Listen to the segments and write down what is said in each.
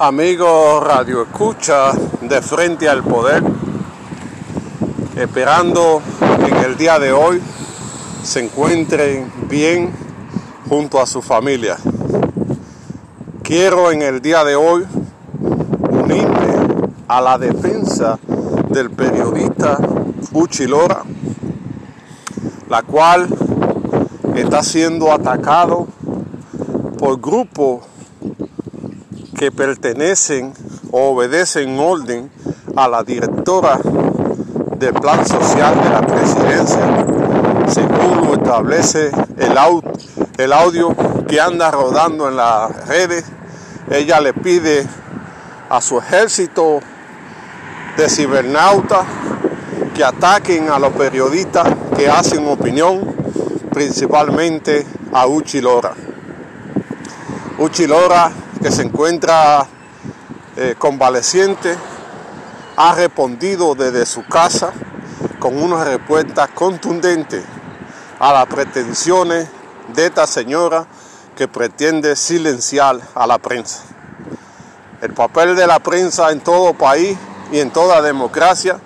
Amigo Radio Escucha de Frente al Poder, esperando que en el día de hoy se encuentren bien junto a su familia. Quiero en el día de hoy unirme a la defensa del periodista Uchi Lora, la cual está siendo atacado por grupos que pertenecen o obedecen orden a la directora del plan social de la presidencia, según lo establece el, audio que anda rodando en las redes. Ella le pide a su ejército de cibernautas que ataquen a los periodistas que hacen opinión, principalmente a Uchi Lora. Uchi Lora que se encuentra eh, convaleciente, ha respondido desde su casa con una respuesta contundente a las pretensiones de esta señora que pretende silenciar a la prensa. El papel de la prensa en todo país y en toda democracia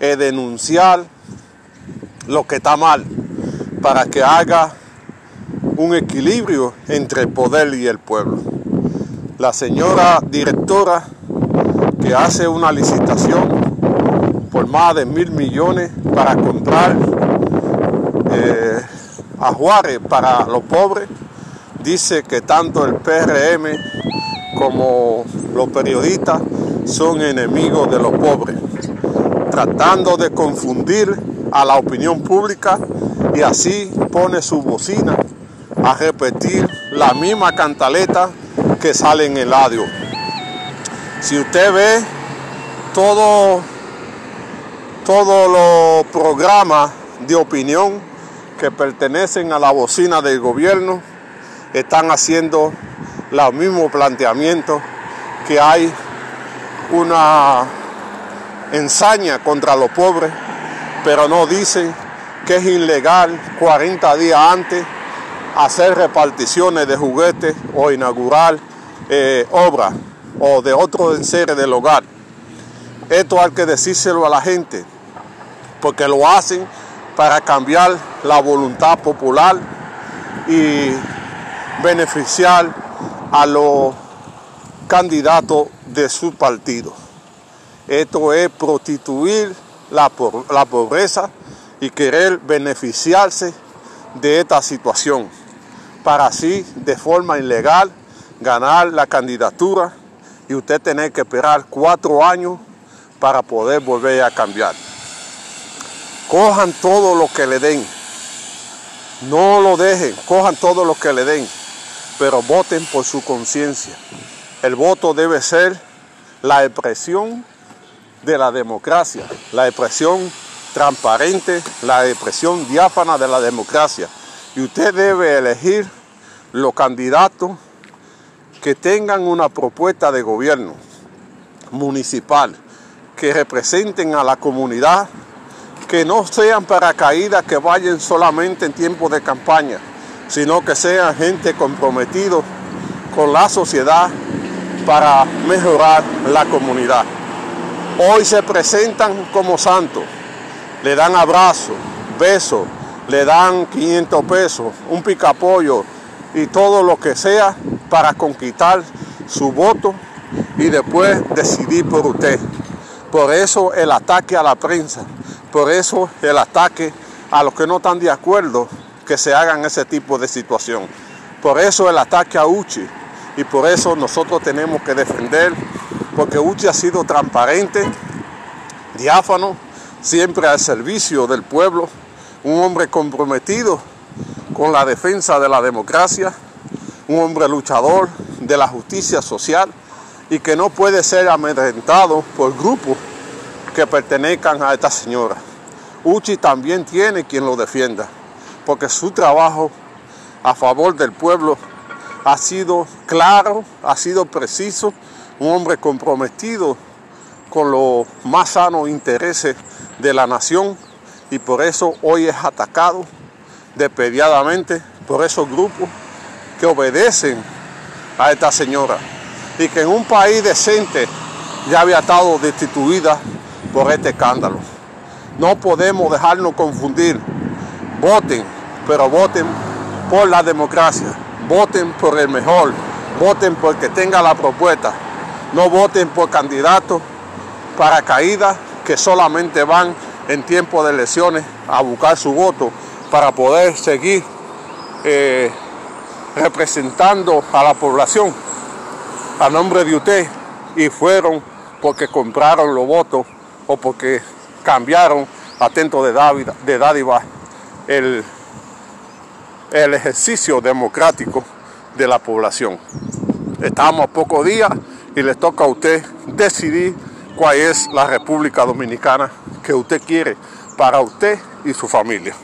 es denunciar lo que está mal para que haga un equilibrio entre el poder y el pueblo la señora directora que hace una licitación por más de mil millones para comprar eh, a Juárez para los pobres, dice que tanto el PRM como los periodistas son enemigos de los pobres, tratando de confundir a la opinión pública y así pone su bocina a repetir la misma cantaleta que sale en el audio. Si usted ve todo, todos los programas de opinión que pertenecen a la bocina del gobierno, están haciendo los mismos planteamientos que hay una ensaña contra los pobres, pero no dicen que es ilegal 40 días antes hacer reparticiones de juguetes o inaugurar eh, obra o de otro enseres del hogar. Esto hay que decírselo a la gente, porque lo hacen para cambiar la voluntad popular y beneficiar a los candidatos de su partido. Esto es prostituir la, la pobreza y querer beneficiarse de esta situación para así de forma ilegal ganar la candidatura y usted tener que esperar cuatro años para poder volver a cambiar. Cojan todo lo que le den. No lo dejen, cojan todo lo que le den, pero voten por su conciencia. El voto debe ser la expresión de la democracia, la expresión transparente, la expresión diáfana de la democracia. Y usted debe elegir los candidatos que tengan una propuesta de gobierno municipal, que representen a la comunidad, que no sean paracaídas que vayan solamente en tiempo de campaña, sino que sean gente comprometido con la sociedad para mejorar la comunidad. Hoy se presentan como santos, le dan abrazos, besos, le dan 500 pesos, un picapollo y todo lo que sea para conquistar su voto y después decidir por usted. Por eso el ataque a la prensa, por eso el ataque a los que no están de acuerdo que se hagan ese tipo de situación. Por eso el ataque a Uchi y por eso nosotros tenemos que defender, porque Uchi ha sido transparente, diáfano, siempre al servicio del pueblo, un hombre comprometido con la defensa de la democracia, un hombre luchador de la justicia social y que no puede ser amedrentado por grupos que pertenezcan a esta señora. Uchi también tiene quien lo defienda, porque su trabajo a favor del pueblo ha sido claro, ha sido preciso, un hombre comprometido con los más sanos intereses de la nación y por eso hoy es atacado despediadamente por esos grupos que obedecen a esta señora. y que en un país decente ya había estado destituida por este escándalo. No podemos dejarnos confundir. Voten, pero voten por la democracia. Voten por el mejor. Voten porque tenga la propuesta. No voten por candidatos para caídas que solamente van en tiempo de elecciones a buscar su voto para poder seguir eh, representando a la población a nombre de usted y fueron porque compraron los votos o porque cambiaron atento de, de dádiva el, el ejercicio democrático de la población. Estamos a pocos días y les toca a usted decidir cuál es la República Dominicana que usted quiere para usted y su familia.